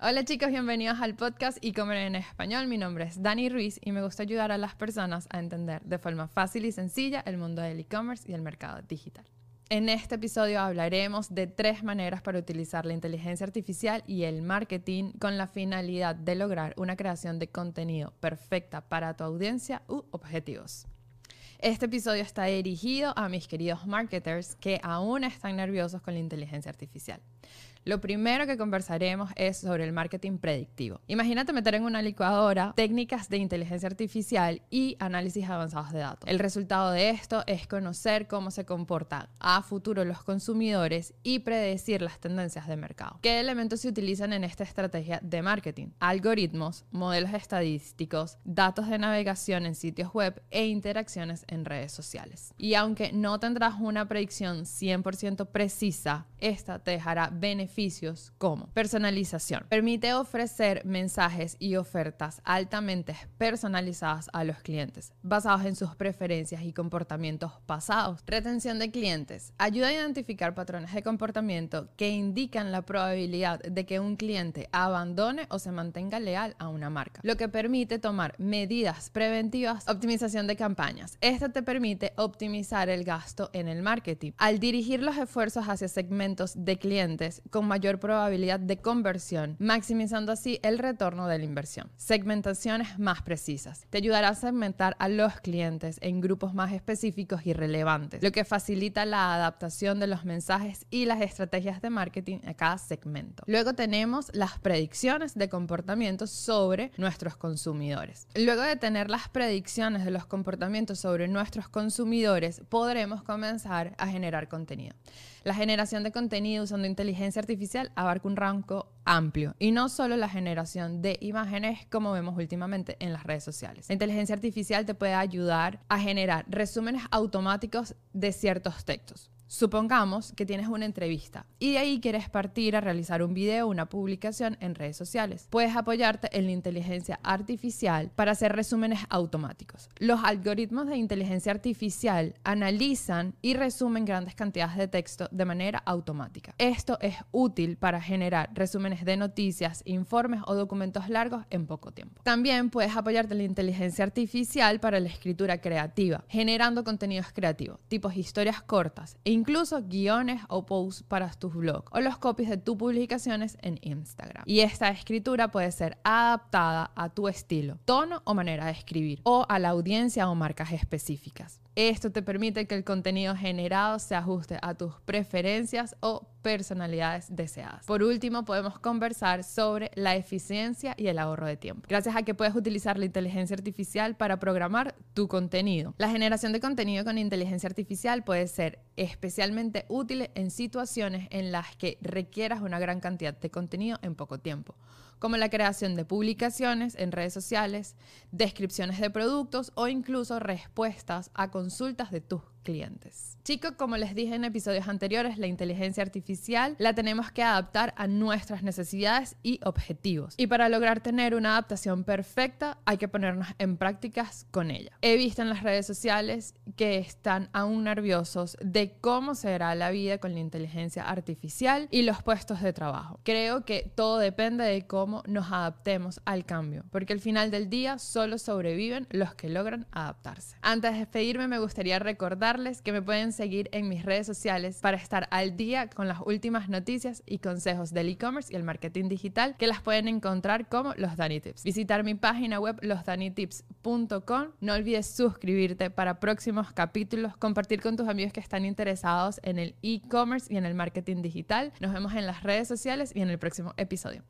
Hola chicos, bienvenidos al podcast e-commerce en español. Mi nombre es Dani Ruiz y me gusta ayudar a las personas a entender de forma fácil y sencilla el mundo del e-commerce y el mercado digital. En este episodio hablaremos de tres maneras para utilizar la inteligencia artificial y el marketing con la finalidad de lograr una creación de contenido perfecta para tu audiencia u objetivos. Este episodio está dirigido a mis queridos marketers que aún están nerviosos con la inteligencia artificial. Lo primero que conversaremos es sobre el marketing predictivo. Imagínate meter en una licuadora técnicas de inteligencia artificial y análisis avanzados de datos. El resultado de esto es conocer cómo se comportan a futuro los consumidores y predecir las tendencias de mercado. ¿Qué elementos se utilizan en esta estrategia de marketing? Algoritmos, modelos estadísticos, datos de navegación en sitios web e interacciones en redes sociales. Y aunque no tendrás una predicción 100% precisa, esta te dejará beneficios como personalización. Permite ofrecer mensajes y ofertas altamente personalizadas a los clientes, basados en sus preferencias y comportamientos pasados. Retención de clientes. Ayuda a identificar patrones de comportamiento que indican la probabilidad de que un cliente abandone o se mantenga leal a una marca, lo que permite tomar medidas preventivas. Optimización de campañas. Esta te permite optimizar el gasto en el marketing. Al dirigir los esfuerzos hacia segmentos de clientes con mayor probabilidad de conversión, maximizando así el retorno de la inversión. Segmentaciones más precisas. Te ayudará a segmentar a los clientes en grupos más específicos y relevantes, lo que facilita la adaptación de los mensajes y las estrategias de marketing a cada segmento. Luego tenemos las predicciones de comportamiento sobre nuestros consumidores. Luego de tener las predicciones de los comportamientos sobre nuestros consumidores, podremos comenzar a generar contenido. La generación de contenido usando inteligencia artificial abarca un rango amplio y no solo la generación de imágenes como vemos últimamente en las redes sociales. La inteligencia artificial te puede ayudar a generar resúmenes automáticos de ciertos textos Supongamos que tienes una entrevista y de ahí quieres partir a realizar un video o una publicación en redes sociales. Puedes apoyarte en la inteligencia artificial para hacer resúmenes automáticos. Los algoritmos de inteligencia artificial analizan y resumen grandes cantidades de texto de manera automática. Esto es útil para generar resúmenes de noticias, informes o documentos largos en poco tiempo. También puedes apoyarte en la inteligencia artificial para la escritura creativa, generando contenidos creativos, tipos historias cortas e incluso guiones o posts para tus blogs o los copies de tus publicaciones en Instagram. Y esta escritura puede ser adaptada a tu estilo, tono o manera de escribir o a la audiencia o marcas específicas. Esto te permite que el contenido generado se ajuste a tus preferencias o personalidades deseadas. Por último, podemos conversar sobre la eficiencia y el ahorro de tiempo. Gracias a que puedes utilizar la inteligencia artificial para programar tu contenido. La generación de contenido con inteligencia artificial puede ser especialmente útil en situaciones en las que requieras una gran cantidad de contenido en poco tiempo como la creación de publicaciones en redes sociales, descripciones de productos o incluso respuestas a consultas de tus clientes. Chicos, como les dije en episodios anteriores, la inteligencia artificial la tenemos que adaptar a nuestras necesidades y objetivos. Y para lograr tener una adaptación perfecta, hay que ponernos en prácticas con ella. He visto en las redes sociales que están aún nerviosos de cómo será la vida con la inteligencia artificial y los puestos de trabajo. Creo que todo depende de cómo nos adaptemos al cambio, porque al final del día solo sobreviven los que logran adaptarse. Antes de despedirme, me gustaría recordar que me pueden seguir en mis redes sociales para estar al día con las últimas noticias y consejos del e-commerce y el marketing digital que las pueden encontrar como Los Dani Tips. Visitar mi página web losdanitips.com. No olvides suscribirte para próximos capítulos, compartir con tus amigos que están interesados en el e-commerce y en el marketing digital. Nos vemos en las redes sociales y en el próximo episodio.